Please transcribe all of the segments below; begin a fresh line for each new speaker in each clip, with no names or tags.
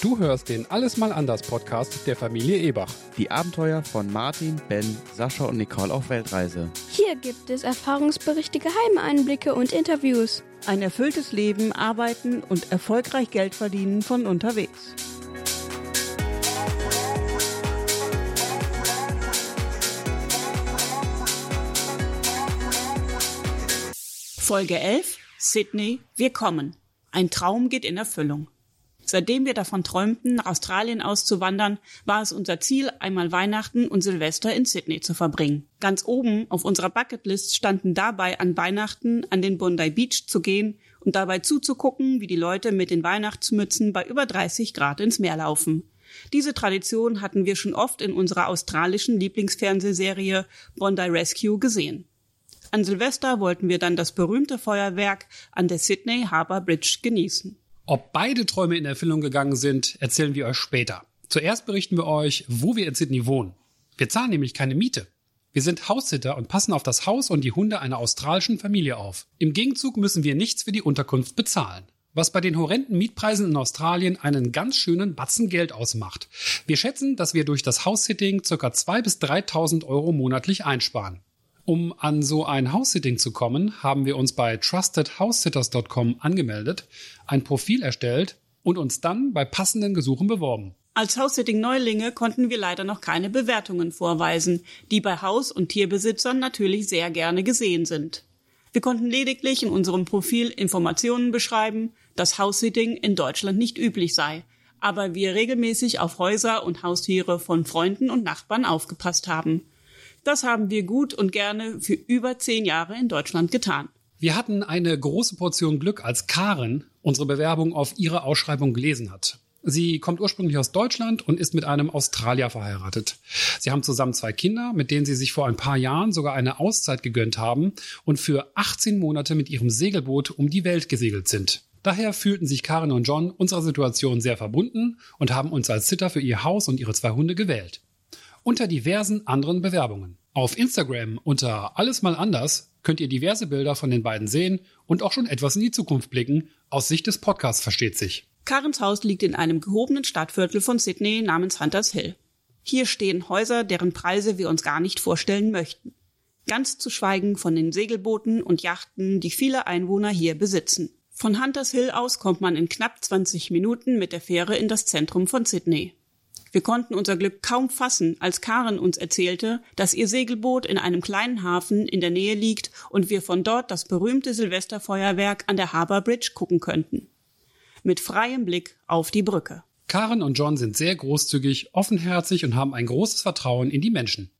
Du hörst den Alles mal anders Podcast der Familie Ebach.
Die Abenteuer von Martin, Ben, Sascha und Nicole auf Weltreise.
Hier gibt es Erfahrungsberichte, geheime Einblicke und Interviews.
Ein erfülltes Leben, arbeiten und erfolgreich Geld verdienen von unterwegs. Folge 11 Sydney, wir kommen. Ein Traum geht in Erfüllung. Seitdem wir davon träumten, nach Australien auszuwandern, war es unser Ziel, einmal Weihnachten und Silvester in Sydney zu verbringen. Ganz oben auf unserer Bucketlist standen dabei an Weihnachten an den Bondi Beach zu gehen und dabei zuzugucken, wie die Leute mit den Weihnachtsmützen bei über 30 Grad ins Meer laufen. Diese Tradition hatten wir schon oft in unserer australischen Lieblingsfernsehserie Bondi Rescue gesehen. An Silvester wollten wir dann das berühmte Feuerwerk an der Sydney Harbour Bridge genießen.
Ob beide Träume in Erfüllung gegangen sind, erzählen wir euch später. Zuerst berichten wir euch, wo wir in Sydney wohnen. Wir zahlen nämlich keine Miete. Wir sind Haussitter und passen auf das Haus und die Hunde einer australischen Familie auf. Im Gegenzug müssen wir nichts für die Unterkunft bezahlen. Was bei den horrenden Mietpreisen in Australien einen ganz schönen Batzen Geld ausmacht. Wir schätzen, dass wir durch das House-Sitting ca. 2.000 bis 3.000 Euro monatlich einsparen. Um an so ein House-Sitting zu kommen, haben wir uns bei trustedhousesitters.com angemeldet, ein Profil erstellt und uns dann bei passenden Gesuchen beworben.
Als House-Sitting-Neulinge konnten wir leider noch keine Bewertungen vorweisen, die bei Haus- und Tierbesitzern natürlich sehr gerne gesehen sind. Wir konnten lediglich in unserem Profil Informationen beschreiben, dass House-Sitting in Deutschland nicht üblich sei, aber wir regelmäßig auf Häuser und Haustiere von Freunden und Nachbarn aufgepasst haben. Das haben wir gut und gerne für über zehn Jahre in Deutschland getan.
Wir hatten eine große Portion Glück, als Karen unsere Bewerbung auf ihre Ausschreibung gelesen hat. Sie kommt ursprünglich aus Deutschland und ist mit einem Australier verheiratet. Sie haben zusammen zwei Kinder, mit denen sie sich vor ein paar Jahren sogar eine Auszeit gegönnt haben und für 18 Monate mit ihrem Segelboot um die Welt gesegelt sind. Daher fühlten sich Karen und John unserer Situation sehr verbunden und haben uns als Sitter für ihr Haus und ihre zwei Hunde gewählt unter diversen anderen Bewerbungen. Auf Instagram unter Alles mal anders könnt ihr diverse Bilder von den beiden sehen und auch schon etwas in die Zukunft blicken. Aus Sicht des Podcasts versteht sich.
Karens Haus liegt in einem gehobenen Stadtviertel von Sydney namens Hunters Hill. Hier stehen Häuser, deren Preise wir uns gar nicht vorstellen möchten. Ganz zu schweigen von den Segelbooten und Yachten, die viele Einwohner hier besitzen. Von Hunters Hill aus kommt man in knapp 20 Minuten mit der Fähre in das Zentrum von Sydney. Wir konnten unser Glück kaum fassen, als Karen uns erzählte, dass ihr Segelboot in einem kleinen Hafen in der Nähe liegt und wir von dort das berühmte Silvesterfeuerwerk an der Harbour Bridge gucken könnten. Mit freiem Blick auf die Brücke.
Karen und John sind sehr großzügig, offenherzig und haben ein großes Vertrauen in die Menschen.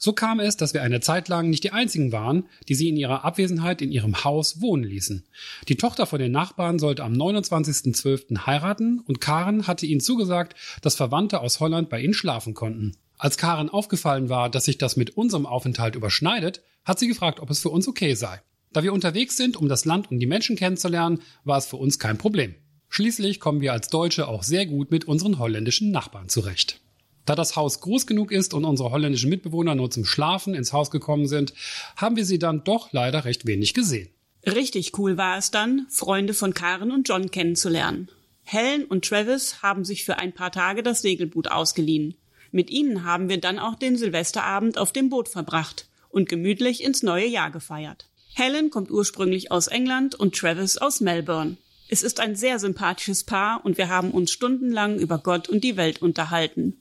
So kam es, dass wir eine Zeit lang nicht die einzigen waren, die sie in ihrer Abwesenheit in ihrem Haus wohnen ließen. Die Tochter von den Nachbarn sollte am 29.12. heiraten und Karen hatte ihnen zugesagt, dass Verwandte aus Holland bei ihnen schlafen konnten. Als Karen aufgefallen war, dass sich das mit unserem Aufenthalt überschneidet, hat sie gefragt, ob es für uns okay sei. Da wir unterwegs sind, um das Land und die Menschen kennenzulernen, war es für uns kein Problem. Schließlich kommen wir als Deutsche auch sehr gut mit unseren holländischen Nachbarn zurecht. Da das Haus groß genug ist und unsere holländischen Mitbewohner nur zum Schlafen ins Haus gekommen sind, haben wir sie dann doch leider recht wenig gesehen.
Richtig cool war es dann, Freunde von Karen und John kennenzulernen. Helen und Travis haben sich für ein paar Tage das Segelboot ausgeliehen. Mit ihnen haben wir dann auch den Silvesterabend auf dem Boot verbracht und gemütlich ins neue Jahr gefeiert. Helen kommt ursprünglich aus England und Travis aus Melbourne. Es ist ein sehr sympathisches Paar und wir haben uns stundenlang über Gott und die Welt unterhalten.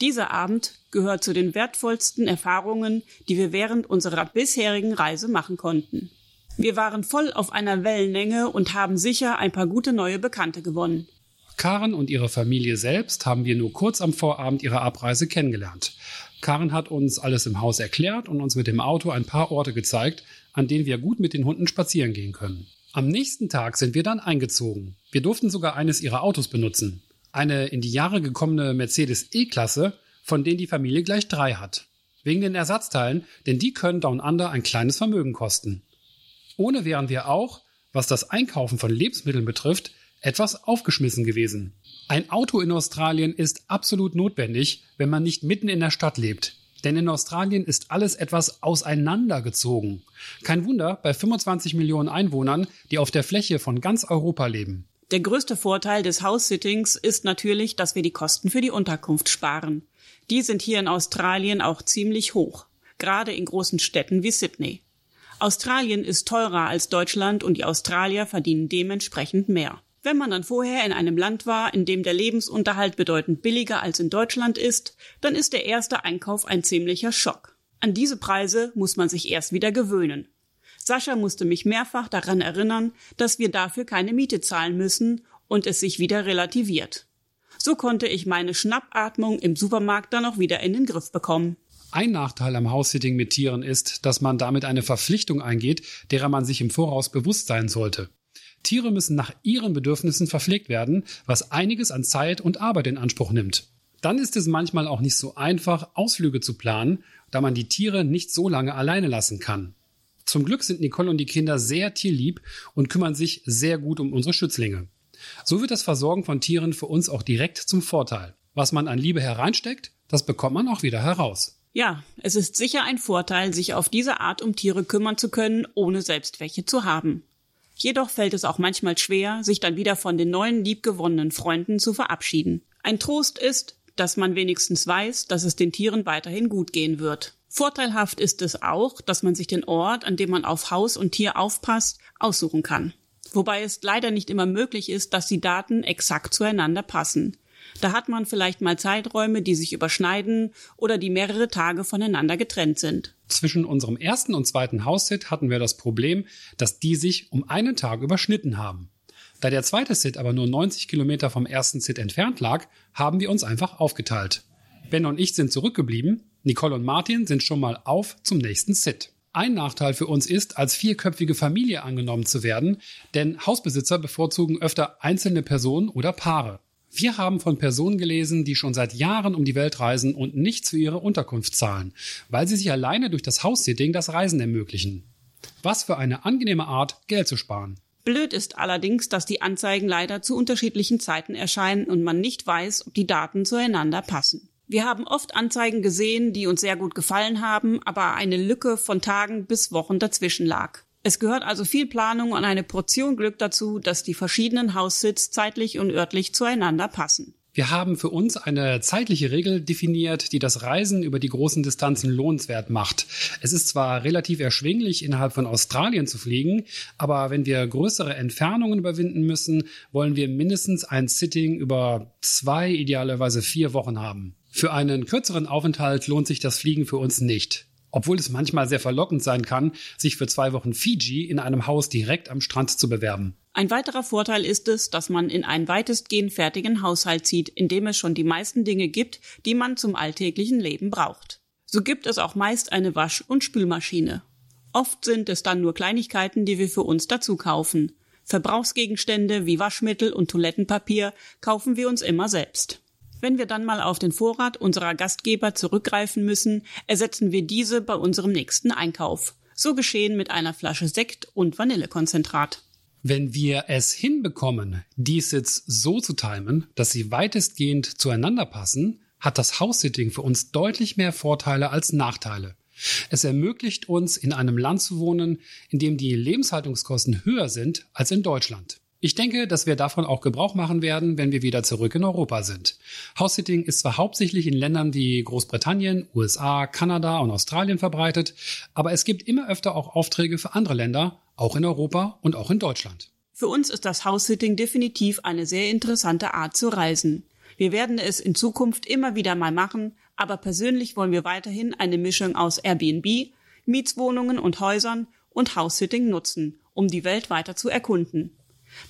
Dieser Abend gehört zu den wertvollsten Erfahrungen, die wir während unserer bisherigen Reise machen konnten. Wir waren voll auf einer Wellenlänge und haben sicher ein paar gute neue Bekannte gewonnen.
Karen und ihre Familie selbst haben wir nur kurz am Vorabend ihrer Abreise kennengelernt. Karen hat uns alles im Haus erklärt und uns mit dem Auto ein paar Orte gezeigt, an denen wir gut mit den Hunden spazieren gehen können. Am nächsten Tag sind wir dann eingezogen. Wir durften sogar eines ihrer Autos benutzen eine in die Jahre gekommene Mercedes E-Klasse, von denen die Familie gleich drei hat. Wegen den Ersatzteilen, denn die können Down Under ein kleines Vermögen kosten. Ohne wären wir auch, was das Einkaufen von Lebensmitteln betrifft, etwas aufgeschmissen gewesen. Ein Auto in Australien ist absolut notwendig, wenn man nicht mitten in der Stadt lebt. Denn in Australien ist alles etwas auseinandergezogen. Kein Wunder bei 25 Millionen Einwohnern, die auf der Fläche von ganz Europa leben.
Der größte Vorteil des House-Sittings ist natürlich, dass wir die Kosten für die Unterkunft sparen. Die sind hier in Australien auch ziemlich hoch, gerade in großen Städten wie Sydney. Australien ist teurer als Deutschland und die Australier verdienen dementsprechend mehr. Wenn man dann vorher in einem Land war, in dem der Lebensunterhalt bedeutend billiger als in Deutschland ist, dann ist der erste Einkauf ein ziemlicher Schock. An diese Preise muss man sich erst wieder gewöhnen. Sascha musste mich mehrfach daran erinnern, dass wir dafür keine Miete zahlen müssen und es sich wieder relativiert. So konnte ich meine Schnappatmung im Supermarkt dann auch wieder in den Griff bekommen.
Ein Nachteil am House-Sitting mit Tieren ist, dass man damit eine Verpflichtung eingeht, derer man sich im Voraus bewusst sein sollte. Tiere müssen nach ihren Bedürfnissen verpflegt werden, was einiges an Zeit und Arbeit in Anspruch nimmt. Dann ist es manchmal auch nicht so einfach, Ausflüge zu planen, da man die Tiere nicht so lange alleine lassen kann. Zum Glück sind Nicole und die Kinder sehr tierlieb und kümmern sich sehr gut um unsere Schützlinge. So wird das Versorgen von Tieren für uns auch direkt zum Vorteil. Was man an Liebe hereinsteckt, das bekommt man auch wieder heraus.
Ja, es ist sicher ein Vorteil, sich auf diese Art um Tiere kümmern zu können, ohne selbst welche zu haben. Jedoch fällt es auch manchmal schwer, sich dann wieder von den neuen liebgewonnenen Freunden zu verabschieden. Ein Trost ist, dass man wenigstens weiß, dass es den Tieren weiterhin gut gehen wird. Vorteilhaft ist es auch, dass man sich den Ort, an dem man auf Haus und Tier aufpasst, aussuchen kann. Wobei es leider nicht immer möglich ist, dass die Daten exakt zueinander passen. Da hat man vielleicht mal Zeiträume, die sich überschneiden oder die mehrere Tage voneinander getrennt sind.
Zwischen unserem ersten und zweiten Haussit hatten wir das Problem, dass die sich um einen Tag überschnitten haben. Da der zweite Sit aber nur 90 Kilometer vom ersten Sit entfernt lag, haben wir uns einfach aufgeteilt. Ben und ich sind zurückgeblieben, Nicole und Martin sind schon mal auf zum nächsten Sit. Ein Nachteil für uns ist, als vierköpfige Familie angenommen zu werden, denn Hausbesitzer bevorzugen öfter einzelne Personen oder Paare. Wir haben von Personen gelesen, die schon seit Jahren um die Welt reisen und nichts für ihre Unterkunft zahlen, weil sie sich alleine durch das House-Sitting das Reisen ermöglichen. Was für eine angenehme Art, Geld zu sparen.
Blöd ist allerdings, dass die Anzeigen leider zu unterschiedlichen Zeiten erscheinen und man nicht weiß, ob die Daten zueinander passen. Wir haben oft Anzeigen gesehen, die uns sehr gut gefallen haben, aber eine Lücke von Tagen bis Wochen dazwischen lag. Es gehört also viel Planung und eine Portion Glück dazu, dass die verschiedenen Haussits zeitlich und örtlich zueinander passen.
Wir haben für uns eine zeitliche Regel definiert, die das Reisen über die großen Distanzen lohnenswert macht. Es ist zwar relativ erschwinglich, innerhalb von Australien zu fliegen, aber wenn wir größere Entfernungen überwinden müssen, wollen wir mindestens ein Sitting über zwei, idealerweise vier Wochen haben. Für einen kürzeren Aufenthalt lohnt sich das Fliegen für uns nicht obwohl es manchmal sehr verlockend sein kann, sich für zwei Wochen Fiji in einem Haus direkt am Strand zu bewerben.
Ein weiterer Vorteil ist es, dass man in einen weitestgehend fertigen Haushalt zieht, in dem es schon die meisten Dinge gibt, die man zum alltäglichen Leben braucht. So gibt es auch meist eine Wasch- und Spülmaschine. Oft sind es dann nur Kleinigkeiten, die wir für uns dazu kaufen. Verbrauchsgegenstände wie Waschmittel und Toilettenpapier kaufen wir uns immer selbst. Wenn wir dann mal auf den Vorrat unserer Gastgeber zurückgreifen müssen, ersetzen wir diese bei unserem nächsten Einkauf. So geschehen mit einer Flasche Sekt und Vanillekonzentrat.
Wenn wir es hinbekommen, die Sits so zu timen, dass sie weitestgehend zueinander passen, hat das House-Sitting für uns deutlich mehr Vorteile als Nachteile. Es ermöglicht uns, in einem Land zu wohnen, in dem die Lebenshaltungskosten höher sind als in Deutschland. Ich denke, dass wir davon auch Gebrauch machen werden, wenn wir wieder zurück in Europa sind. House-Sitting ist zwar hauptsächlich in Ländern wie Großbritannien, USA, Kanada und Australien verbreitet, aber es gibt immer öfter auch Aufträge für andere Länder, auch in Europa und auch in Deutschland.
Für uns ist das House-Sitting definitiv eine sehr interessante Art zu reisen. Wir werden es in Zukunft immer wieder mal machen, aber persönlich wollen wir weiterhin eine Mischung aus Airbnb, Mietswohnungen und Häusern und House-Sitting nutzen, um die Welt weiter zu erkunden.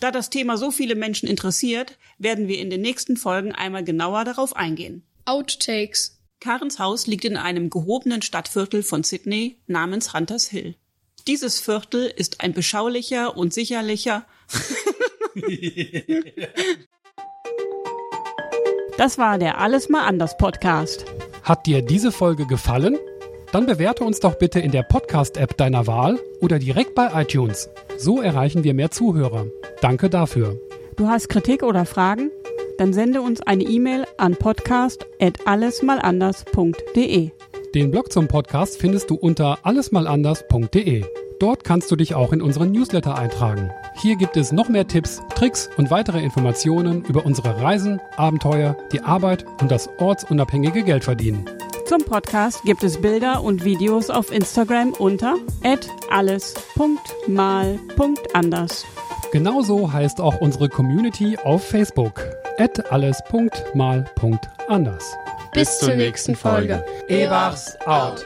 Da das Thema so viele Menschen interessiert, werden wir in den nächsten Folgen einmal genauer darauf eingehen.
Outtakes.
Karens Haus liegt in einem gehobenen Stadtviertel von Sydney namens Hunters Hill. Dieses Viertel ist ein beschaulicher und sicherlicher. das war der Alles mal anders Podcast.
Hat dir diese Folge gefallen? Dann bewerte uns doch bitte in der Podcast-App deiner Wahl oder direkt bei iTunes. So erreichen wir mehr Zuhörer. Danke dafür.
Du hast Kritik oder Fragen? Dann sende uns eine E-Mail an podcast@allesmalanders.de.
Den Blog zum Podcast findest du unter allesmalanders.de. Dort kannst du dich auch in unseren Newsletter eintragen. Hier gibt es noch mehr Tipps, Tricks und weitere Informationen über unsere Reisen, Abenteuer, die Arbeit und das ortsunabhängige Geldverdienen.
Zum Podcast gibt es Bilder und Videos auf Instagram unter alles.mal.anders.
Genauso heißt auch unsere Community auf Facebook alles.mal.anders.
Bis zur nächsten Folge.
Ebachs out.